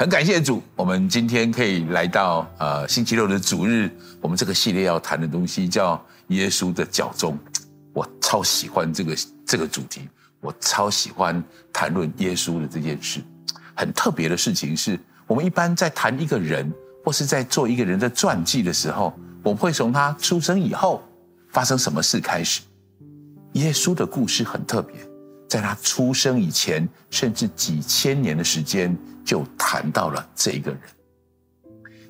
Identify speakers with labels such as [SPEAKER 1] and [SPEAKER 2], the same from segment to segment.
[SPEAKER 1] 很感谢主，我们今天可以来到呃星期六的主日，我们这个系列要谈的东西叫耶稣的脚踪。我超喜欢这个这个主题，我超喜欢谈论耶稣的这件事。很特别的事情是，我们一般在谈一个人，或是在做一个人的传记的时候，我们会从他出生以后发生什么事开始。耶稣的故事很特别，在他出生以前，甚至几千年的时间，就谈到了这个人。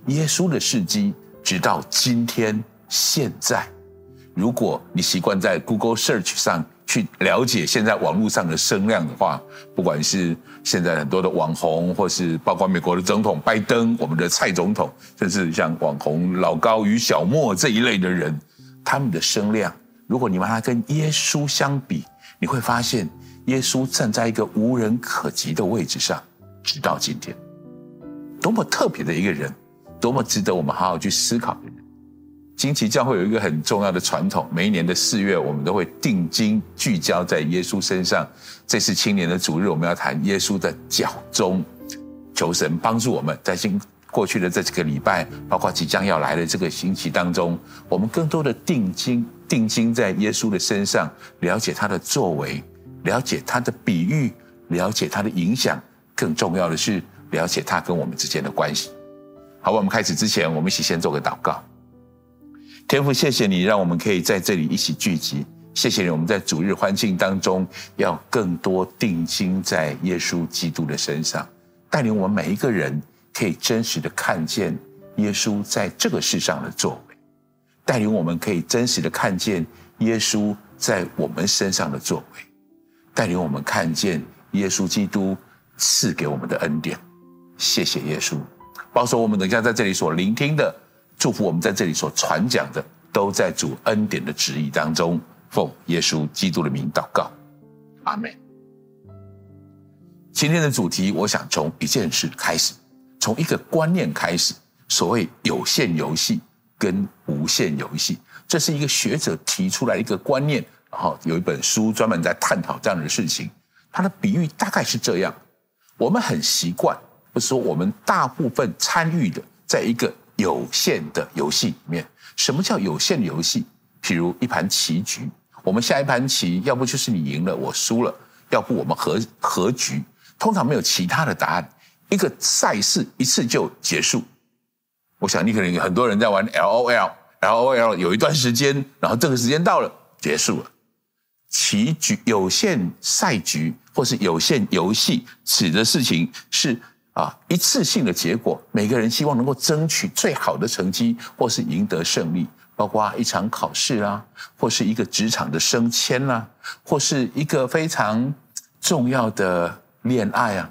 [SPEAKER 1] 耶稣的事迹，直到今天现在，如果你习惯在 Google Search 上去了解现在网络上的声量的话，不管是现在很多的网红，或是包括美国的总统拜登、我们的蔡总统，甚至像网红老高与小莫这一类的人，他们的声量。如果你把它跟耶稣相比，你会发现耶稣站在一个无人可及的位置上，直到今天，多么特别的一个人，多么值得我们好好去思考的人。惊奇教会有一个很重要的传统，每一年的四月，我们都会定睛聚焦在耶稣身上。这次青年的主日，我们要谈耶稣的脚踪，求神帮助我们在今过去的这几个礼拜，包括即将要来的这个星期当中，我们更多的定睛。定睛在耶稣的身上，了解他的作为，了解他的比喻，了解他的影响。更重要的是，了解他跟我们之间的关系。好，我们开始之前，我们一起先做个祷告。天父，谢谢你让我们可以在这里一起聚集。谢谢你，我们在主日欢庆当中，要更多定睛在耶稣基督的身上，带领我们每一个人可以真实的看见耶稣在这个世上的作为。带领我们可以真实的看见耶稣在我们身上的作为，带领我们看见耶稣基督赐给我们的恩典。谢谢耶稣，保守我们等一下在这里所聆听的，祝福我们在这里所传讲的，都在主恩典的旨意当中。奉耶稣基督的名祷告，阿门。今天的主题，我想从一件事开始，从一个观念开始，所谓有限游戏。跟无限游戏，这是一个学者提出来一个观念，然后有一本书专门在探讨这样的事情。他的比喻大概是这样：我们很习惯，不是说我们大部分参与的，在一个有限的游戏里面。什么叫有限的游戏？譬如一盘棋局，我们下一盘棋，要不就是你赢了，我输了；要不我们和和局。通常没有其他的答案，一个赛事一次就结束。我想你可能很多人在玩 LOL，LOL 有一段时间，然后这个时间到了，结束了。棋局有限赛局或是有限游戏，指的事情是啊一次性的结果，每个人希望能够争取最好的成绩，或是赢得胜利，包括一场考试啦，或是一个职场的升迁啦，或是一个非常重要的恋爱啊。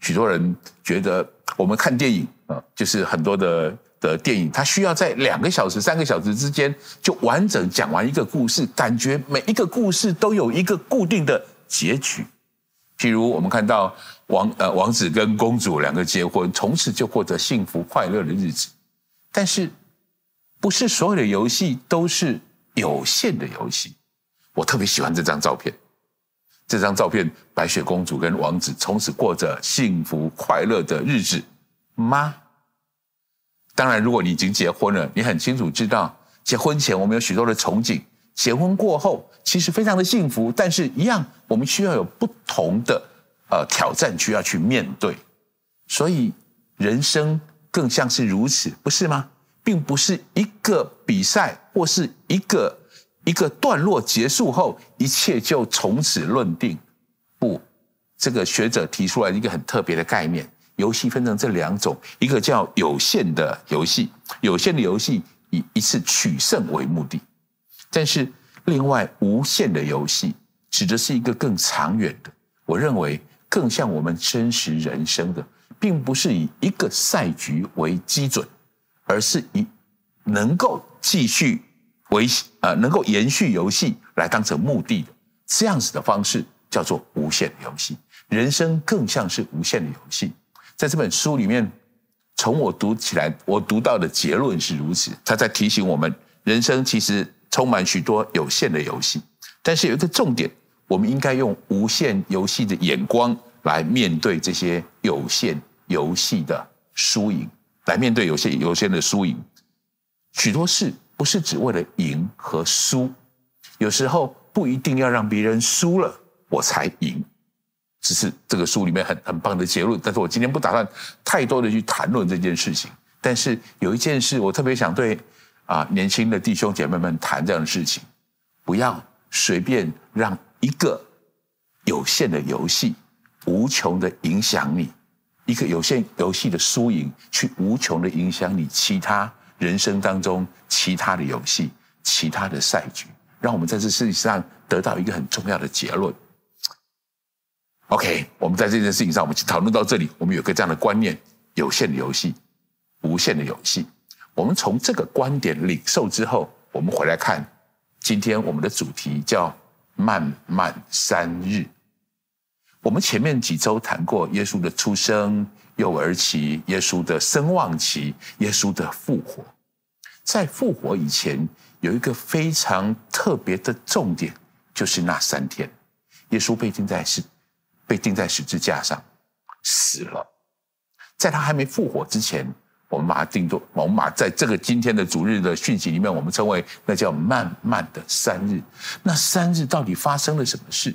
[SPEAKER 1] 许多人觉得我们看电影。啊，就是很多的的电影，它需要在两个小时、三个小时之间就完整讲完一个故事，感觉每一个故事都有一个固定的结局。譬如我们看到王呃王子跟公主两个结婚，从此就过着幸福快乐的日子。但是，不是所有的游戏都是有限的游戏。我特别喜欢这张照片，这张照片，白雪公主跟王子从此过着幸福快乐的日子。吗？当然，如果你已经结婚了，你很清楚知道，结婚前我们有许多的憧憬，结婚过后其实非常的幸福，但是一样，我们需要有不同的呃挑战需要去面对，所以人生更像是如此，不是吗？并不是一个比赛或是一个一个段落结束后，一切就从此论定。不，这个学者提出来一个很特别的概念。游戏分成这两种，一个叫有限的游戏，有限的游戏以一次取胜为目的；但是另外无限的游戏指的是一个更长远的，我认为更像我们真实人生的，并不是以一个赛局为基准，而是以能够继续维呃能够延续游戏来当成目的的这样子的方式，叫做无限的游戏。人生更像是无限的游戏。在这本书里面，从我读起来，我读到的结论是如此。他在提醒我们，人生其实充满许多有限的游戏，但是有一个重点，我们应该用无限游戏的眼光来面对这些有限游戏的输赢，来面对有些有限的输赢。许多事不是只为了赢和输，有时候不一定要让别人输了我才赢。只是这个书里面很很棒的结论，但是我今天不打算太多的去谈论这件事情。但是有一件事，我特别想对啊年轻的弟兄姐妹们谈这样的事情：不要随便让一个有限的游戏无穷的影响你，一个有限游戏的输赢去无穷的影响你其他人生当中其他的游戏、其他的赛局。让我们在这事情上得到一个很重要的结论。OK，我们在这件事情上，我们去讨论到这里，我们有个这样的观念：有限的游戏，无限的游戏。我们从这个观点领受之后，我们回来看今天我们的主题叫“漫漫三日”。我们前面几周谈过耶稣的出生、幼儿期、耶稣的声望期、耶稣的复活。在复活以前，有一个非常特别的重点，就是那三天，耶稣被钉在是。被钉在十字架上死了，在他还没复活之前，我们把它定做，我们把在这个今天的主日的讯息里面，我们称为那叫漫漫的三日。那三日到底发生了什么事？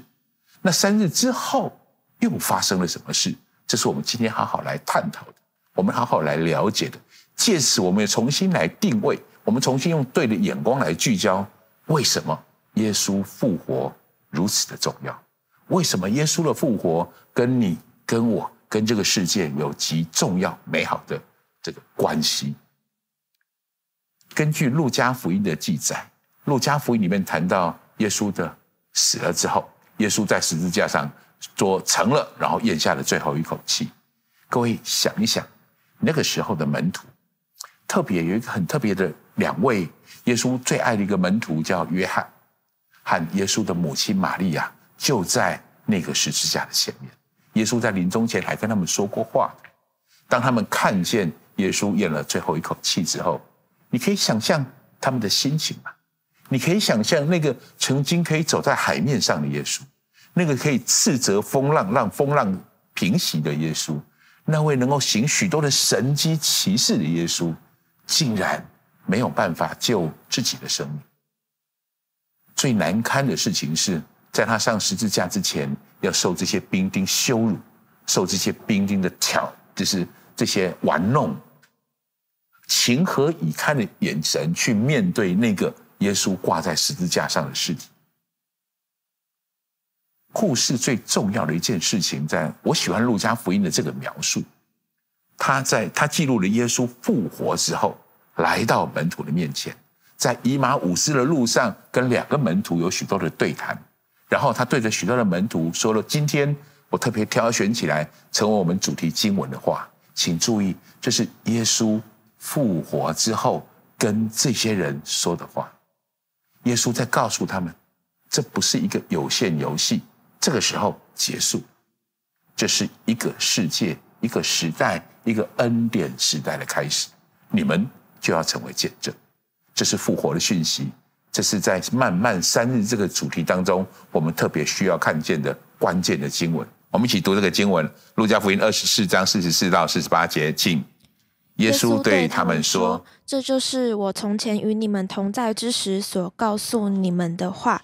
[SPEAKER 1] 那三日之后又发生了什么事？这是我们今天好好来探讨的，我们好好来了解的。借此，我们也重新来定位，我们重新用对的眼光来聚焦，为什么耶稣复活如此的重要？为什么耶稣的复活跟你、跟我、跟这个世界有极重要、美好的这个关系？根据路加福音的记载，路加福音里面谈到耶稣的死了之后，耶稣在十字架上做成了，然后咽下了最后一口气。各位想一想，那个时候的门徒，特别有一个很特别的两位，耶稣最爱的一个门徒叫约翰，和耶稣的母亲玛利亚。就在那个十字架的前面，耶稣在临终前还跟他们说过话。当他们看见耶稣咽了最后一口气之后，你可以想象他们的心情吗？你可以想象那个曾经可以走在海面上的耶稣，那个可以斥责风浪让风浪平息的耶稣，那位能够行许多的神迹奇事的耶稣，竟然没有办法救自己的生命。最难堪的事情是，在他上十字架之前，要受这些兵丁羞辱，受这些兵丁的挑，就是这些玩弄，情何以堪的眼神去面对那个耶稣挂在十字架上的尸体。故事最重要的一件事情，在我喜欢路加福音的这个描述，他在他记录了耶稣复活之后，来到门徒的面前，在以马忤斯的路上，跟两个门徒有许多的对谈。然后他对着许多的门徒说了：“今天我特别挑选起来成为我们主题经文的话，请注意，这是耶稣复活之后跟这些人说的话。耶稣在告诉他们，这不是一个有限游戏，这个时候结束，这是一个世界、一个时代、一个恩典时代的开始。你们就要成为见证，这是复活的讯息。”这是在漫漫三日这个主题当中，我们特别需要看见的关键的经文。我们一起读这个经文：路加福音二十四章四十四到四十八节，请耶稣对他们说：“
[SPEAKER 2] 这就是我从前与你们同在之时所告诉你们的话。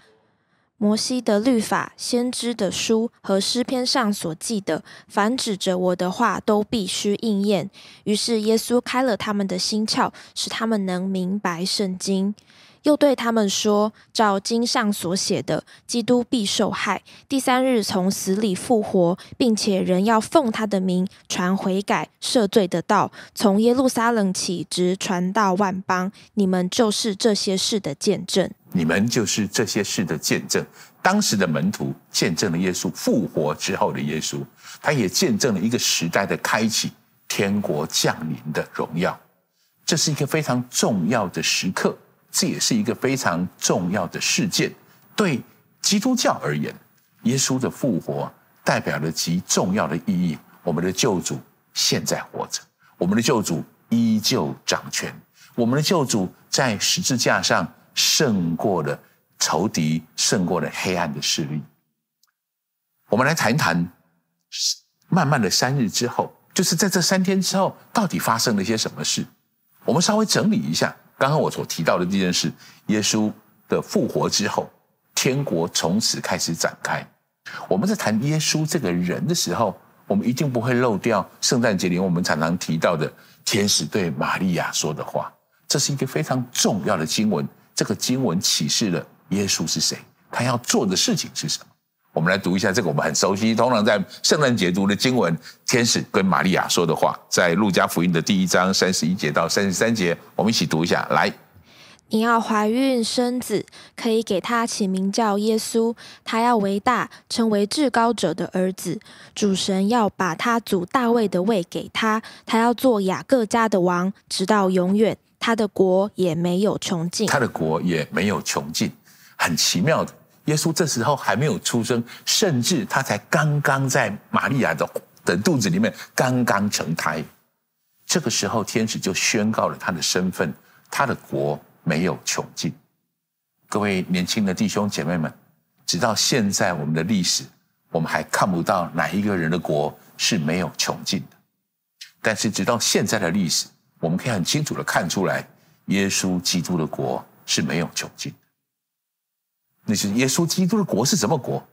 [SPEAKER 2] 摩西的律法、先知的书和诗篇上所记的，凡指着我的话，都必须应验。”于是耶稣开了他们的心窍，使他们能明白圣经。又对他们说：“照经上所写的，基督必受害，第三日从死里复活，并且人要奉他的名传悔改、赦罪的道，从耶路撒冷起，直传到万邦。你们就是这些事的见证。
[SPEAKER 1] 你们就是这些事的见证。当时的门徒见证了耶稣复活之后的耶稣，他也见证了一个时代的开启，天国降临的荣耀。这是一个非常重要的时刻。”这也是一个非常重要的事件，对基督教而言，耶稣的复活代表了极重要的意义。我们的救主现在活着，我们的救主依旧掌权，我们的救主在十字架上胜过了仇敌，胜过了黑暗的势力。我们来谈一谈，慢慢的三日之后，就是在这三天之后，到底发生了些什么事？我们稍微整理一下刚刚我所提到的这件事：耶稣的复活之后，天国从此开始展开。我们在谈耶稣这个人的时候，我们一定不会漏掉圣诞节里我们常常提到的天使对玛利亚说的话。这是一个非常重要的经文。这个经文启示了耶稣是谁，他要做的事情是什么。我们来读一下这个我们很熟悉，通常在圣诞节读的经文，天使跟玛利亚说的话，在路加福音的第一章三十一节到三十三节，我们一起读一下。来，
[SPEAKER 2] 你要怀孕生子，可以给他起名叫耶稣，他要为大，成为至高者的儿子。主神要把他祖大卫的位给他，他要做雅各家的王，直到永远。他的国也没有穷尽，
[SPEAKER 1] 他的国也没有穷尽，很奇妙的。耶稣这时候还没有出生，甚至他才刚刚在玛利亚的的肚子里面刚刚成胎。这个时候，天使就宣告了他的身份：他的国没有穷尽。各位年轻的弟兄姐妹们，直到现在我们的历史，我们还看不到哪一个人的国是没有穷尽的。但是，直到现在的历史。我们可以很清楚的看出来，耶稣基督的国是没有穷尽。那是耶稣基督的国是什么国？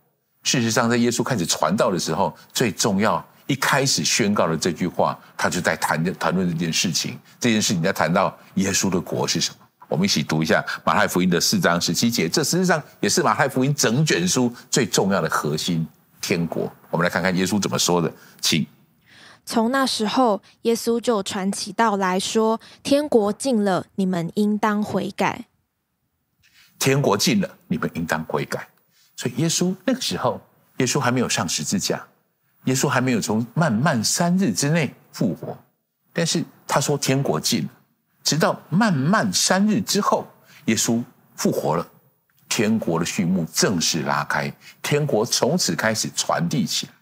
[SPEAKER 1] 事实上，在耶稣开始传道的时候，最重要一开始宣告的这句话，他就在谈谈论这件事情。这件事情在谈到耶稣的国是什么？我们一起读一下马太福音的四章十七节。这实际上也是马太福音整卷书最重要的核心——天国。我们来看看耶稣怎么说的，请。
[SPEAKER 2] 从那时候，耶稣就传起道来说：“天国近了，你们应当悔改。”
[SPEAKER 1] 天国近了，你们应当悔改。所以，耶稣那个时候，耶稣还没有上十字架，耶稣还没有从漫漫三日之内复活。但是他说天国近了，直到漫漫三日之后，耶稣复活了，天国的序幕正式拉开，天国从此开始传递起来。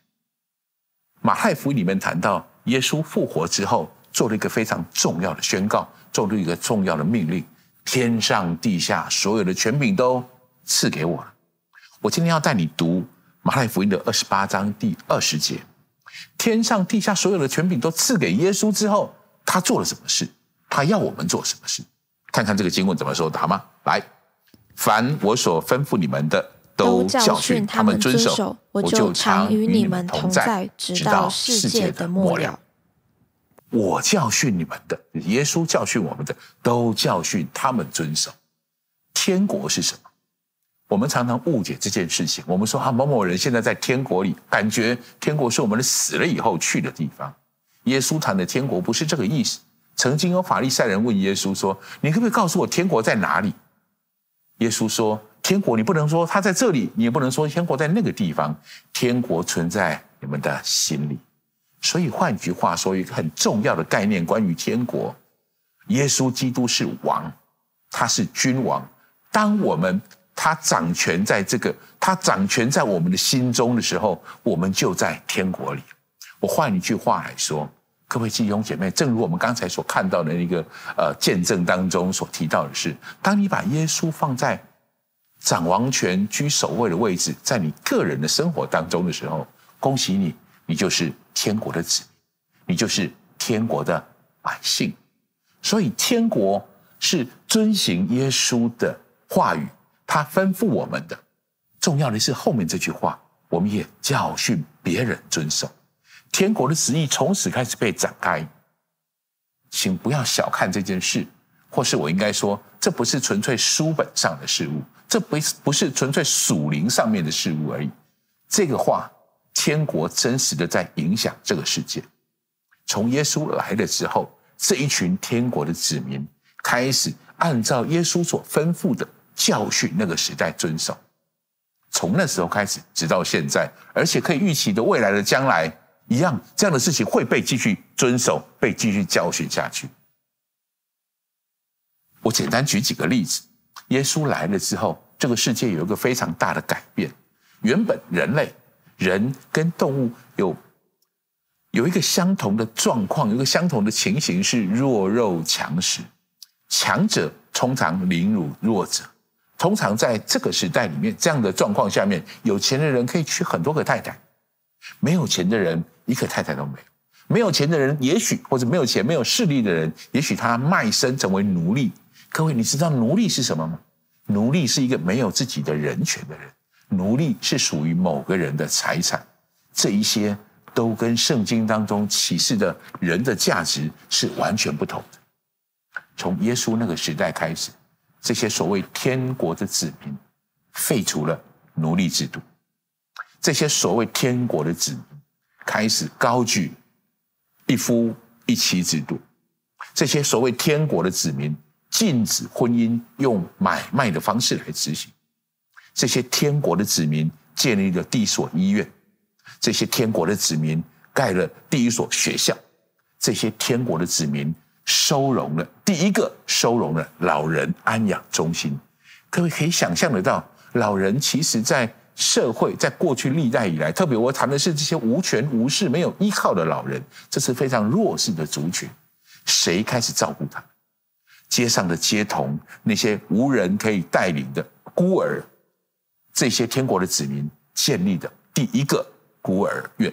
[SPEAKER 1] 马太福音里面谈到，耶稣复活之后，做了一个非常重要的宣告，做了一个重要的命令：天上地下所有的权柄都赐给我了。我今天要带你读马太福音的二十八章第二十节。天上地下所有的权柄都赐给耶稣之后，他做了什么事？他要我们做什么事？看看这个经文怎么说，好吗？来，凡我所吩咐你们的。都教训他们遵守，我就常与你们同在，直到世界的末了。我教训你们的，耶稣教训我们的，都教训他们遵守。天国是什么？我们常常误解这件事情。我们说啊，某某人现在在天国里，感觉天国是我们的死了以后去的地方。耶稣谈的天国不是这个意思。曾经有法利赛人问耶稣说：“你可不可以告诉我天国在哪里？”耶稣说。天国，你不能说他在这里，你也不能说天国在那个地方。天国存在你们的心里。所以换句话说，一个很重要的概念，关于天国，耶稣基督是王，他是君王。当我们他掌权在这个，他掌权在我们的心中的时候，我们就在天国里。我换一句话来说，各位弟兄姐妹，正如我们刚才所看到的那个呃见证当中所提到的是，当你把耶稣放在掌王权居首位的位置，在你个人的生活当中的时候，恭喜你，你就是天国的子民，你就是天国的百姓。所以，天国是遵行耶稣的话语，他吩咐我们的。重要的是后面这句话，我们也教训别人遵守。天国的旨意从此开始被展开，请不要小看这件事，或是我应该说，这不是纯粹书本上的事物。这不不是纯粹属灵上面的事物而已，这个话，天国真实的在影响这个世界。从耶稣来了之后，这一群天国的子民开始按照耶稣所吩咐的教训那个时代遵守。从那时候开始，直到现在，而且可以预期的未来的将来一样，这样的事情会被继续遵守，被继续教训下去。我简单举几个例子。耶稣来了之后，这个世界有一个非常大的改变。原本人类，人跟动物有有一个相同的状况，有一个相同的情形是弱肉强食，强者通常凌辱弱者。通常在这个时代里面，这样的状况下面，有钱的人可以娶很多个太太，没有钱的人一个太太都没有。没有钱的人，也许或者没有钱、没有势力的人，也许他卖身成为奴隶。各位，你知道奴隶是什么吗？奴隶是一个没有自己的人权的人，奴隶是属于某个人的财产。这一些都跟圣经当中启示的人的价值是完全不同的。从耶稣那个时代开始，这些所谓天国的子民废除了奴隶制度，这些所谓天国的子民开始高举一夫一妻制度，这些所谓天国的子民禁止婚姻用买卖的方式来执行，这些天国的子民建立了第一所医院，这些天国的子民盖了第一所学校，这些天国的子民。收容了第一个收容了老人安养中心，各位可以想象得到，老人其实在社会在过去历代以来，特别我谈的是这些无权无势、没有依靠的老人，这是非常弱势的族群。谁开始照顾他？街上的街童，那些无人可以带领的孤儿，这些天国的子民建立的第一个孤儿院，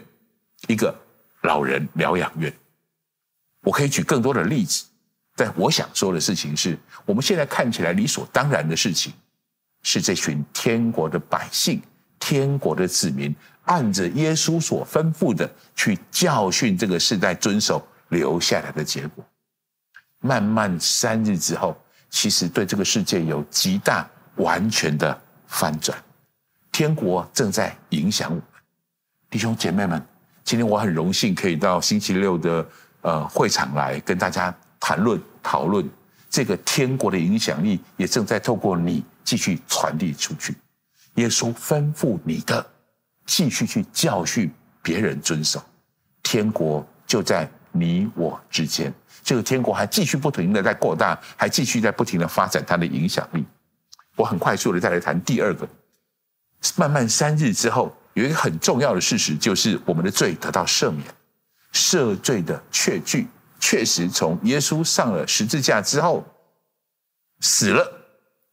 [SPEAKER 1] 一个老人疗养院。我可以举更多的例子，但我想说的事情是，我们现在看起来理所当然的事情，是这群天国的百姓、天国的子民，按着耶稣所吩咐的去教训这个世代遵守留下来的结果。慢慢三日之后，其实对这个世界有极大完全的翻转，天国正在影响我们，弟兄姐妹们。今天我很荣幸可以到星期六的。呃，会场来跟大家谈论讨论这个天国的影响力，也正在透过你继续传递出去。耶稣吩咐你的，继续去教训别人遵守。天国就在你我之间，这个天国还继续不停的在扩大，还继续在不停的发展它的影响力。我很快速的再来谈第二个，漫漫三日之后，有一个很重要的事实，就是我们的罪得到赦免。赦罪的确据，确实从耶稣上了十字架之后死了、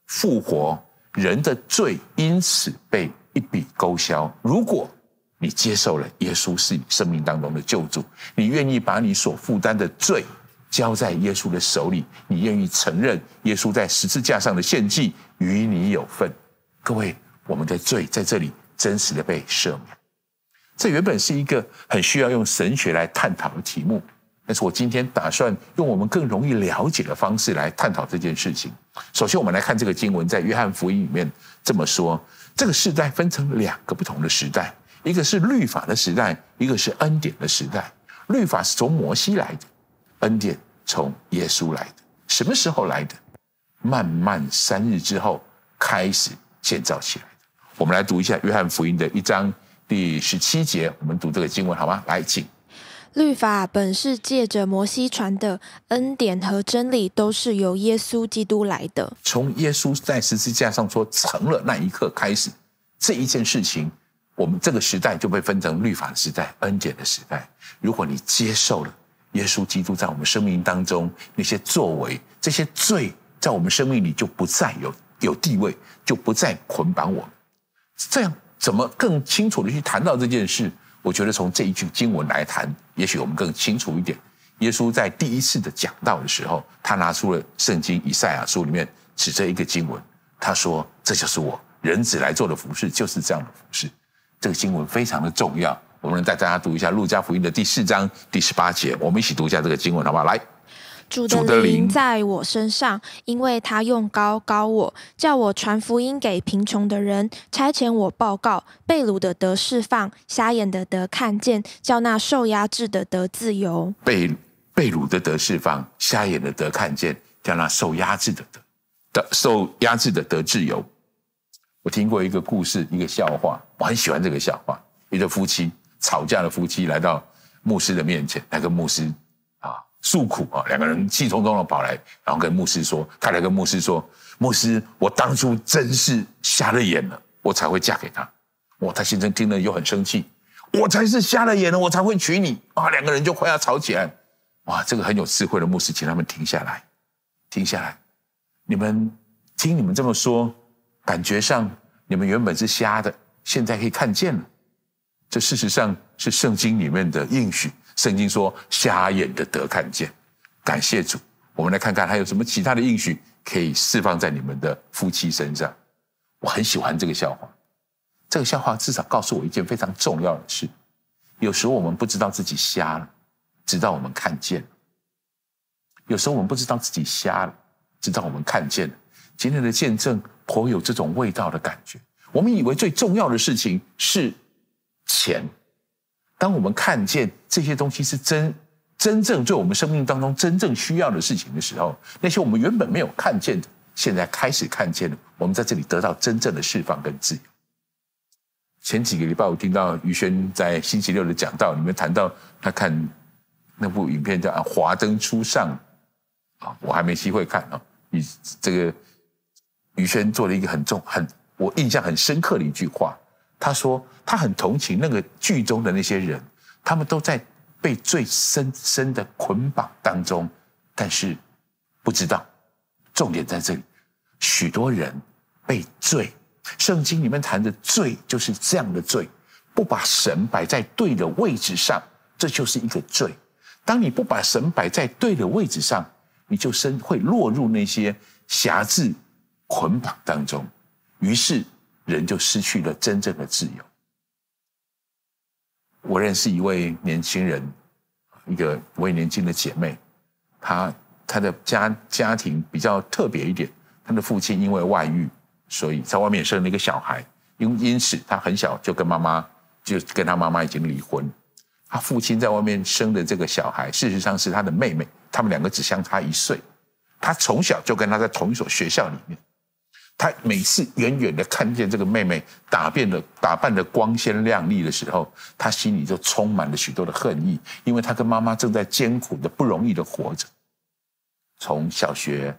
[SPEAKER 1] 复活，人的罪因此被一笔勾销。如果你接受了耶稣是你生命当中的救主，你愿意把你所负担的罪交在耶稣的手里，你愿意承认耶稣在十字架上的献祭与你有份，各位，我们的罪在这里真实的被赦免。这原本是一个很需要用神学来探讨的题目，但是我今天打算用我们更容易了解的方式来探讨这件事情。首先，我们来看这个经文，在约翰福音里面这么说：这个时代分成两个不同的时代，一个是律法的时代，一个是恩典的时代。律法是从摩西来的，恩典从耶稣来的。什么时候来的？漫漫三日之后开始建造起来。我们来读一下约翰福音的一章。第十七节，我们读这个经文好吗？来，请。
[SPEAKER 2] 律法本是借着摩西传的，恩典和真理都是由耶稣基督来的。
[SPEAKER 1] 从耶稣在十字架上说成了那一刻开始，这一件事情，我们这个时代就被分成律法的时代、恩典的时代。如果你接受了耶稣基督在我们生命当中那些作为，这些罪在我们生命里就不再有有地位，就不再捆绑我们。这样。怎么更清楚的去谈到这件事？我觉得从这一句经文来谈，也许我们更清楚一点。耶稣在第一次的讲道的时候，他拿出了圣经以赛亚书里面指着一个经文，他说：“这就是我人子来做的服饰，就是这样的服饰。”这个经文非常的重要，我们带大家读一下路加福音的第四章第十八节，我们一起读一下这个经文，好不好？来。
[SPEAKER 2] 主的灵在我身上，因为他用高高我，叫我传福音给贫穷的人，差遣我报告被掳的得释放，瞎眼的得看见，叫那受压制的得自由。
[SPEAKER 1] 被被掳的得释放，瞎眼的得看见，叫那受压制的得的受压制的得自由。我听过一个故事，一个笑话，我很喜欢这个笑话。一对夫妻吵架的夫妻来到牧师的面前，那个牧师。诉苦啊！两个人气冲冲的跑来，然后跟牧师说：“太太跟牧师说，牧师，我当初真是瞎了眼了，我才会嫁给他。”哇！他先生听了又很生气：“我才是瞎了眼了，我才会娶你啊！”两个人就快要吵起来。哇！这个很有智慧的牧师，请他们停下来，停下来。你们听你们这么说，感觉上你们原本是瞎的，现在可以看见了。这事实上是圣经里面的应许。圣经说瞎眼的得看见，感谢主。我们来看看还有什么其他的应许可以释放在你们的夫妻身上。我很喜欢这个笑话，这个笑话至少告诉我一件非常重要的事：有时候我们不知道自己瞎了，直到我们看见了；有时候我们不知道自己瞎了，直到我们看见了。今天的见证颇有这种味道的感觉。我们以为最重要的事情是钱，当我们看见这些东西是真。真正对我们生命当中真正需要的事情的时候，那些我们原本没有看见的，现在开始看见了。我们在这里得到真正的释放跟自由。前几个礼拜我听到于轩在星期六的讲道里面谈到，他看那部影片叫《华灯初上》啊，我还没机会看啊。你这个于轩做了一个很重、很我印象很深刻的一句话，他说他很同情那个剧中的那些人，他们都在。被最深深的捆绑当中，但是不知道，重点在这里。许多人被罪，圣经里面谈的罪就是这样的罪，不把神摆在对的位置上，这就是一个罪。当你不把神摆在对的位置上，你就生会落入那些辖制捆绑当中，于是人就失去了真正的自由。我认识一位年轻人，一个一位年轻的姐妹，她她的家家庭比较特别一点，她的父亲因为外遇，所以在外面生了一个小孩，因因此她很小就跟妈妈就跟她妈妈已经离婚。她父亲在外面生的这个小孩，事实上是她的妹妹，他们两个只相差一岁，她从小就跟她在同一所学校里面。他每次远远的看见这个妹妹打扮的打扮的光鲜亮丽的时候，他心里就充满了许多的恨意，因为他跟妈妈正在艰苦的、不容易的活着。从小学、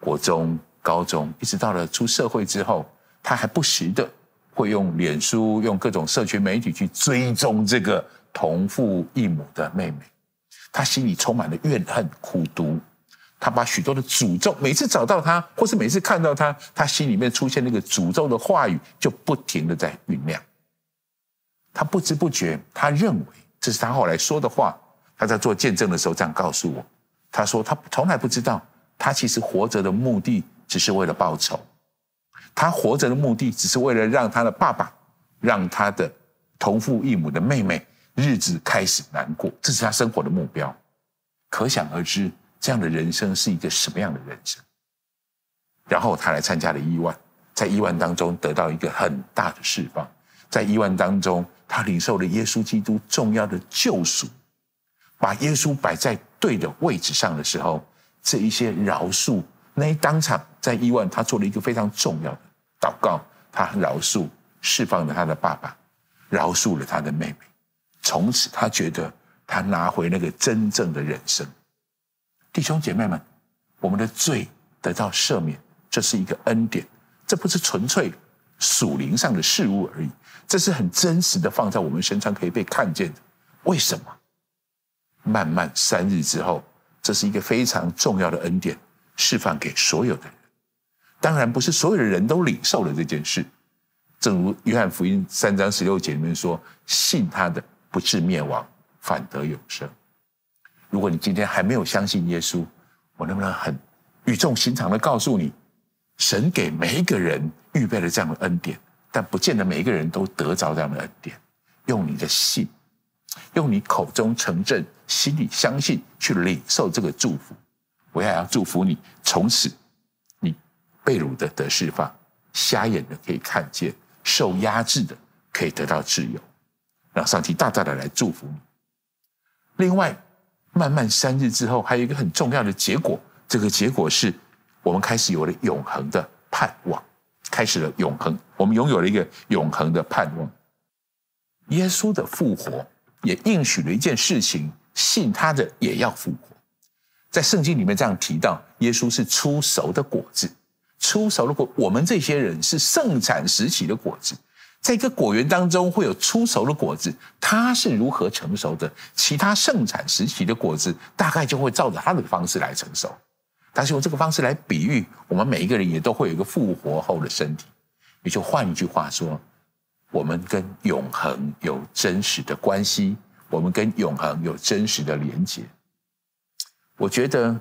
[SPEAKER 1] 国中、高中，一直到了出社会之后，他还不时的会用脸书、用各种社群媒体去追踪这个同父异母的妹妹，他心里充满了怨恨、苦毒。他把许多的诅咒，每次找到他，或是每次看到他，他心里面出现那个诅咒的话语，就不停的在酝酿。他不知不觉，他认为这是他后来说的话。他在做见证的时候这样告诉我：他说他从来不知道，他其实活着的目的只是为了报仇。他活着的目的只是为了让他的爸爸，让他的同父异母的妹妹日子开始难过，这是他生活的目标。可想而知。这样的人生是一个什么样的人生？然后他来参加了伊万，在伊万当中得到一个很大的释放，在伊万当中，他领受了耶稣基督重要的救赎，把耶稣摆在对的位置上的时候，这一些饶恕，那一当场在伊万，他做了一个非常重要的祷告，他饶恕，释放了他的爸爸，饶恕了他的妹妹，从此他觉得他拿回那个真正的人生。弟兄姐妹们，我们的罪得到赦免，这是一个恩典，这不是纯粹属灵上的事物而已，这是很真实的放在我们身上可以被看见的。为什么？慢慢三日之后，这是一个非常重要的恩典，释放给所有的人。当然，不是所有的人都领受了这件事。正如约翰福音三章十六节里面说：“信他的不至灭亡，反得永生。”如果你今天还没有相信耶稣，我能不能很语重心长的告诉你，神给每一个人预备了这样的恩典，但不见得每一个人都得着这样的恩典。用你的信，用你口中承认、心里相信，去领受这个祝福。我也要祝福你，从此你被掳的得释放，瞎眼的可以看见，受压制的可以得到自由，让上帝大大的来祝福你。另外。漫漫三日之后，还有一个很重要的结果。这个结果是，我们开始有了永恒的盼望，开始了永恒。我们拥有了一个永恒的盼望。耶稣的复活也应许了一件事情：信他的也要复活。在圣经里面这样提到，耶稣是初熟的果子，初熟的果。我们这些人是盛产时期的果子。在一个果园当中会有初熟的果子，它是如何成熟的？其他盛产时期的果子大概就会照着它的方式来成熟。但是用这个方式来比喻，我们每一个人也都会有一个复活后的身体。也就换一句话说，我们跟永恒有真实的关系，我们跟永恒有真实的连结。我觉得，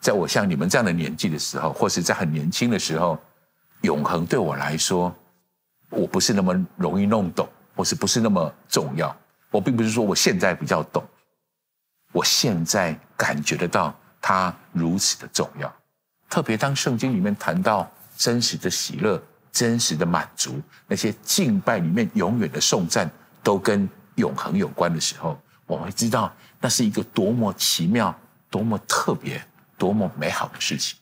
[SPEAKER 1] 在我像你们这样的年纪的时候，或是在很年轻的时候，永恒对我来说，我不是那么容易弄懂，或是不是那么重要。我并不是说我现在比较懂，我现在感觉得到它如此的重要。特别当圣经里面谈到真实的喜乐、真实的满足，那些敬拜里面永远的颂赞都跟永恒有关的时候，我会知道那是一个多么奇妙、多么特别、多么美好的事情。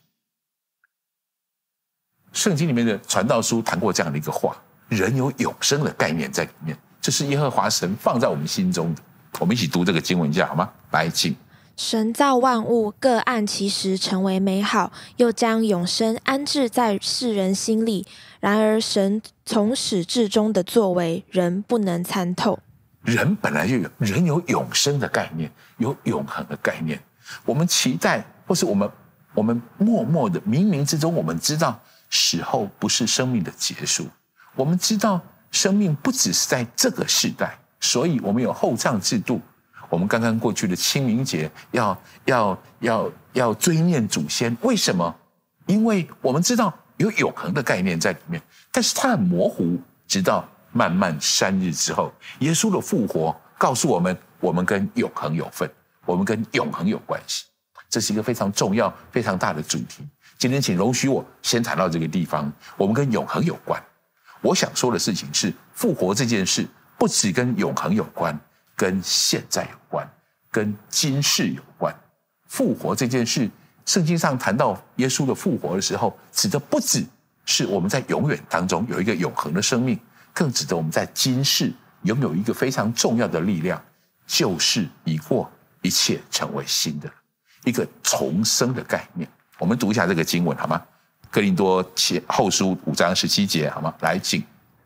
[SPEAKER 1] 圣经里面的传道书谈过这样的一个话：人有永生的概念在里面，这是耶和华神放在我们心中的。我们一起读这个经文一下好吗？来，请。
[SPEAKER 2] 神造万物，各按其时成为美好，又将永生安置在世人心里。然而，神从始至终的作为，人不能参透。
[SPEAKER 1] 人本来就有，人有永生的概念，有永恒的概念。我们期待，或是我们，我们默默的冥冥之中，我们知道死后不是生命的结束。我们知道生命不只是在这个时代，所以我们有厚葬制度。我们刚刚过去的清明节要要要要追念祖先，为什么？因为我们知道有永恒的概念在里面，但是它很模糊。直到漫漫三日之后，耶稣的复活告诉我们，我们跟永恒有份，我们跟永恒有关系。这是一个非常重要、非常大的主题。今天，请容许我先谈到这个地方。我们跟永恒有关。我想说的事情是，复活这件事不只跟永恒有关。跟现在有关，跟今世有关。复活这件事，圣经上谈到耶稣的复活的时候，指的不只是我们在永远当中有一个永恒的生命，更指的我们在今世拥有一个非常重要的力量，旧事已过，一切成为新的，一个重生的概念。我们读一下这个经文好吗？哥林多前后书五章十七节好吗？来，请。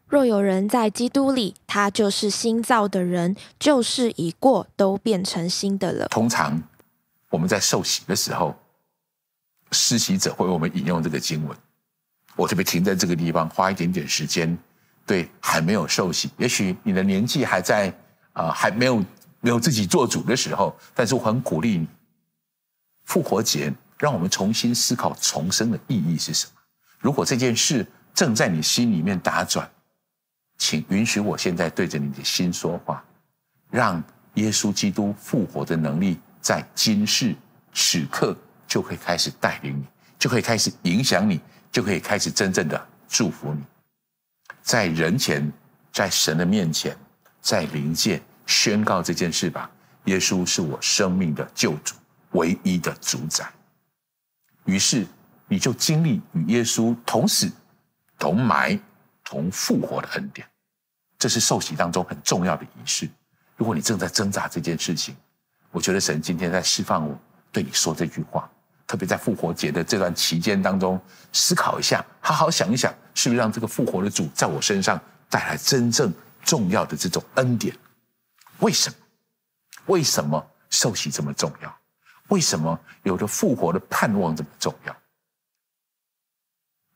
[SPEAKER 2] 若有人在基督里，他就是新造的人，旧事已过，都变成新的了。
[SPEAKER 1] 通常我们在受洗的时候，施洗者会为我们引用这个经文。我特别停在这个地方，花一点点时间，对还没有受洗，也许你的年纪还在啊、呃，还没有没有自己做主的时候，但是我很鼓励你，复活节让我们重新思考重生的意义是什么。如果这件事正在你心里面打转。请允许我现在对着你的心说话，让耶稣基督复活的能力在今世此刻就可以开始带领你，就可以开始影响你，就可以开始真正的祝福你。在人前，在神的面前，在灵界宣告这件事吧。耶稣是我生命的救主，唯一的主宰。于是你就经历与耶稣同死、同埋。同复活的恩典，这是受洗当中很重要的仪式。如果你正在挣扎这件事情，我觉得神今天在释放我对你说这句话。特别在复活节的这段期间当中，思考一下，好好想一想，是不是让这个复活的主在我身上带来真正重要的这种恩典？为什么？为什么受洗这么重要？为什么有着复活的盼望这么重要？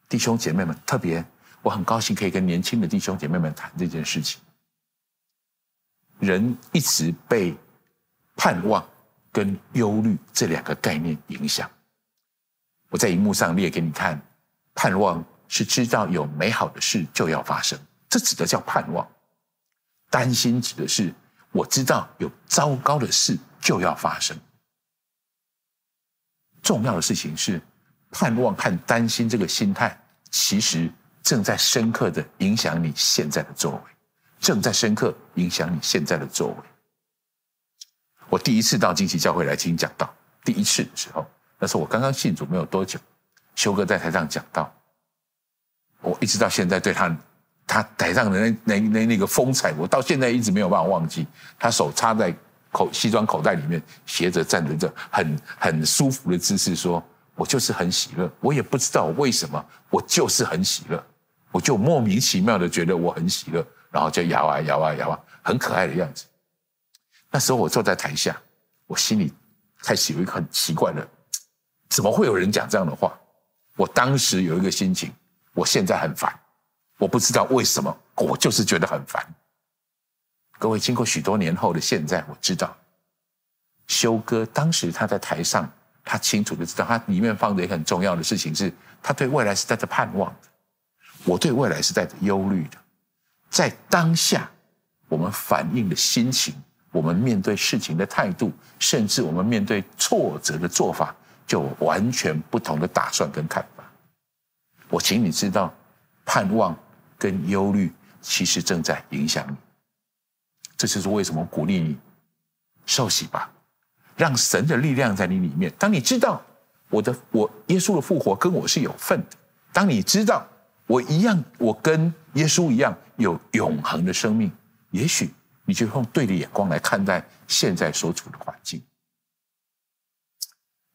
[SPEAKER 1] 弟兄姐妹们，特别。我很高兴可以跟年轻的弟兄姐妹们谈这件事情。人一直被盼望跟忧虑这两个概念影响。我在荧幕上列给你看，盼望是知道有美好的事就要发生，这指的叫盼望；担心指的是我知道有糟糕的事就要发生。重要的事情是，盼望和担心这个心态其实。正在深刻的影响你现在的作为，正在深刻影响你现在的作为。我第一次到惊奇教会来听讲道，第一次的时候，那是我刚刚信主没有多久，修哥在台上讲道，我一直到现在对他，他台上的那那那那个风采，我到现在一直没有办法忘记。他手插在口西装口袋里面，斜着站着，这很很舒服的姿势，说：“我就是很喜乐，我也不知道为什么，我就是很喜乐。”我就莫名其妙的觉得我很喜乐，然后就摇啊摇啊摇啊，很可爱的样子。那时候我坐在台下，我心里开始有一个很奇怪的，怎么会有人讲这样的话？我当时有一个心情，我现在很烦，我不知道为什么，我就是觉得很烦。各位，经过许多年后的现在，我知道，修哥当时他在台上，他清楚的知道，他里面放着一个很重要的事情是，他对未来是带着盼望的，我对未来是带着忧虑的，在当下，我们反应的心情，我们面对事情的态度，甚至我们面对挫折的做法，就完全不同的打算跟看法。我请你知道，盼望跟忧虑其实正在影响你。这就是为什么鼓励你受洗吧，让神的力量在你里面。当你知道我的我耶稣的复活跟我是有份的，当你知道我一样，我跟耶稣一样有永恒的生命，也许你就用对的眼光来看待现在所处的环境。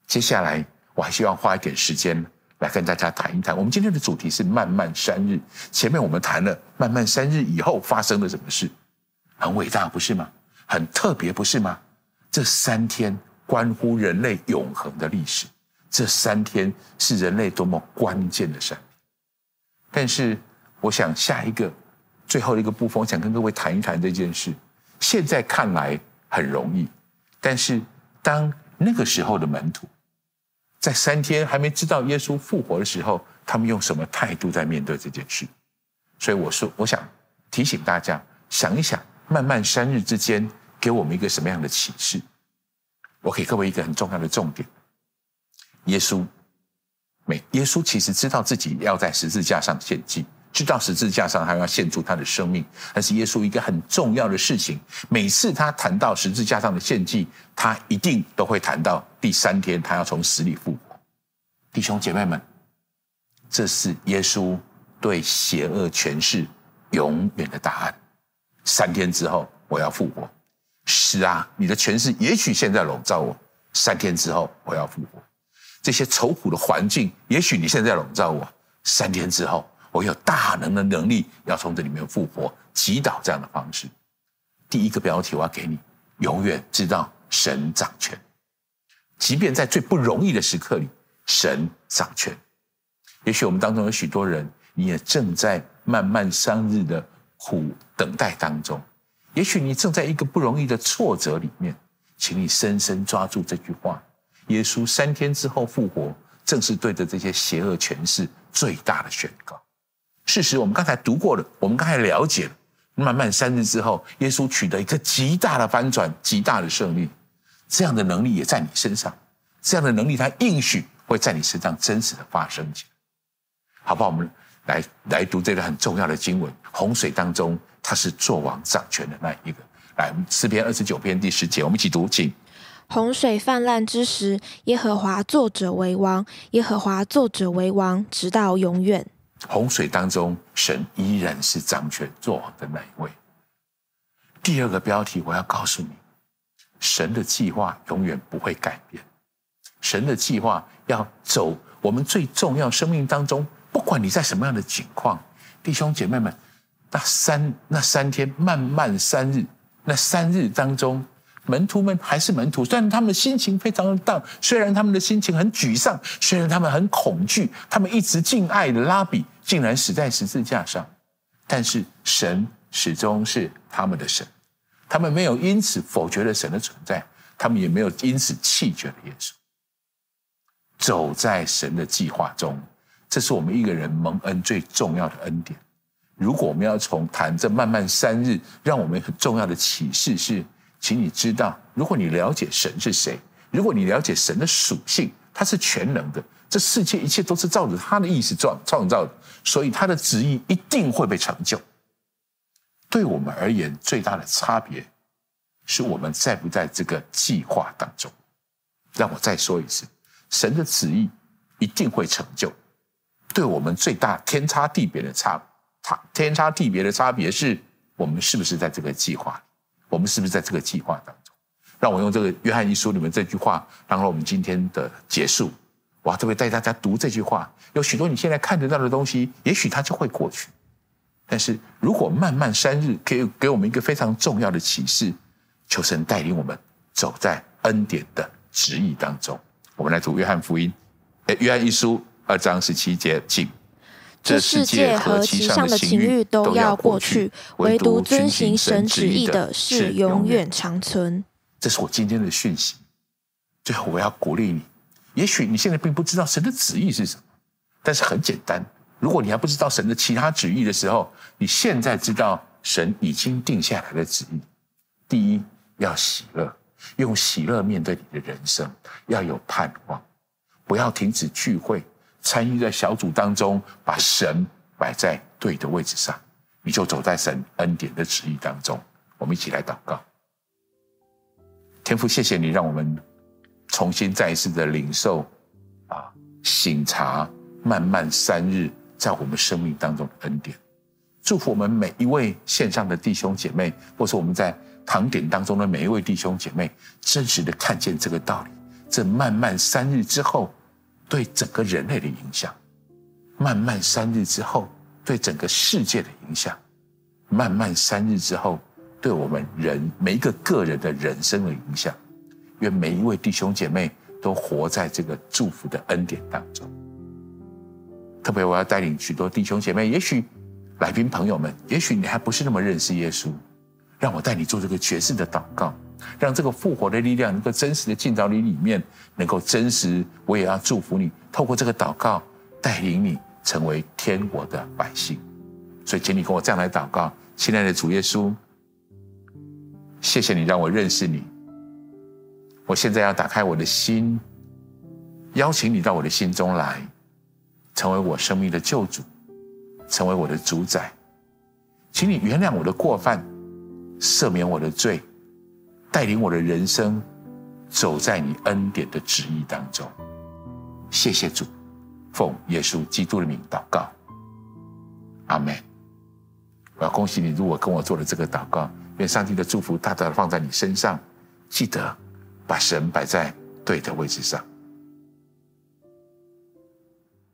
[SPEAKER 1] 接下来，我还希望花一点时间来跟大家谈一谈。我们今天的主题是漫漫三日。前面我们谈了漫漫三日以后发生了什么事，很伟大，不是吗？很特别，不是吗？这三天关乎人类永恒的历史，这三天是人类多么关键的三天。但是，我想下一个最后一个部分，我想跟各位谈一谈这件事。现在看来很容易，但是当那个时候的门徒，在三天还没知道耶稣复活的时候，他们用什么态度在面对这件事？所以我说，我想提醒大家想一想，漫漫三日之间给我们一个什么样的启示？我给各位一个很重要的重点：耶稣，每耶稣其实知道自己要在十字架上献祭，知道十字架上还要献出他的生命。但是耶稣一个很重要的事情，每次他谈到十字架上的献祭，他一定都会谈到。第三天，他要从死里复活。弟兄姐妹们，这是耶稣对邪恶权势永远的答案。三天之后，我要复活。是啊，你的权势也许现在笼罩我，三天之后我要复活。这些愁苦的环境，也许你现在笼罩我，三天之后我有大能的能力要从这里面复活，击倒这样的方式。第一个标题我要给你：永远知道神掌权。即便在最不容易的时刻里，神掌权。也许我们当中有许多人，你也正在慢慢三日的苦等待当中。也许你正在一个不容易的挫折里面，请你深深抓住这句话：耶稣三天之后复活，正是对着这些邪恶权势最大的宣告。事实我们刚才读过了，我们刚才了解了，慢慢三日之后，耶稣取得一个极大的翻转，极大的胜利。这样的能力也在你身上，这样的能力，它应许会在你身上真实的发生起来，好不好？我们来来读这个很重要的经文，洪水当中他是作王掌权的那一个。来，诗篇二十九篇第十节，我们一起读，请。
[SPEAKER 2] 洪水泛滥之时，耶和华作者为王，耶和华作者为王，直到永远。
[SPEAKER 1] 洪水当中，神依然是掌权作王的那一位。第二个标题，我要告诉你。神的计划永远不会改变，神的计划要走我们最重要生命当中，不不管你在什么样的境况，弟兄姐妹们，那三那三天漫漫三日，那三日当中，门徒们还是门徒，虽然他们心情非常的荡，虽然他们的心情很沮丧，虽然他们很恐惧，他们一直敬爱的拉比竟然死在十字架上，但是神始终是他们的神。他们没有因此否决了神的存在，他们也没有因此弃绝了耶稣。走在神的计划中，这是我们一个人蒙恩最重要的恩典。如果我们要从谈这漫漫三日，让我们很重要的启示是，请你知道，如果你了解神是谁，如果你了解神的属性，他是全能的，这世界一切都是照着他的意思创创造的，所以他的旨意一定会被成就。对我们而言，最大的差别是我们在不在这个计划当中。让我再说一次，神的旨意一定会成就。对我们最大天差地别的差差天差地别的差别是我们是不是在这个计划里？我们是不是在这个计划当中？让我用这个约翰一书里面这句话，当我们今天的结束。我要特别带大家读这句话。有许多你现在看得到的东西，也许它就会过去。但是如果漫漫三日可以给我们一个非常重要的启示，求神带领我们走在恩典的旨意当中。我们来读约翰福音，诶，约翰一书二章十七节，请。
[SPEAKER 2] 这世界和其上的情欲都要过去，唯独遵行神旨意的是永远长存。
[SPEAKER 1] 这是我今天的讯息。最后，我要鼓励你。也许你现在并不知道神的旨意是什么，但是很简单。如果你还不知道神的其他旨意的时候，你现在知道神已经定下来的旨意。第一，要喜乐，用喜乐面对你的人生，要有盼望，不要停止聚会，参与在小组当中，把神摆在对的位置上，你就走在神恩典的旨意当中。我们一起来祷告，天父，谢谢你让我们重新再一次的领受啊，省察漫漫三日在我们生命当中的恩典。祝福我们每一位线上的弟兄姐妹，或是我们在堂点当中的每一位弟兄姐妹，真实的看见这个道理。这漫漫三日之后，对整个人类的影响；漫漫三日之后，对整个世界的影响；漫漫三日之后，对我们人每一个个人的人生的影响。愿每一位弟兄姐妹都活在这个祝福的恩典当中。特别我要带领许多弟兄姐妹，也许。来宾朋友们，也许你还不是那么认识耶稣，让我带你做这个决志的祷告，让这个复活的力量能够真实的进到你里面，能够真实。我也要祝福你，透过这个祷告带领你成为天国的百姓。所以，请你跟我这样来祷告：亲爱的主耶稣，谢谢你让我认识你。我现在要打开我的心，邀请你到我的心中来，成为我生命的救主。成为我的主宰，请你原谅我的过犯，赦免我的罪，带领我的人生走在你恩典的旨意当中。谢谢主，奉耶稣基督的名祷告，阿门。我要恭喜你，如果跟我做了这个祷告，愿上帝的祝福大大的放在你身上。记得把神摆在对的位置上。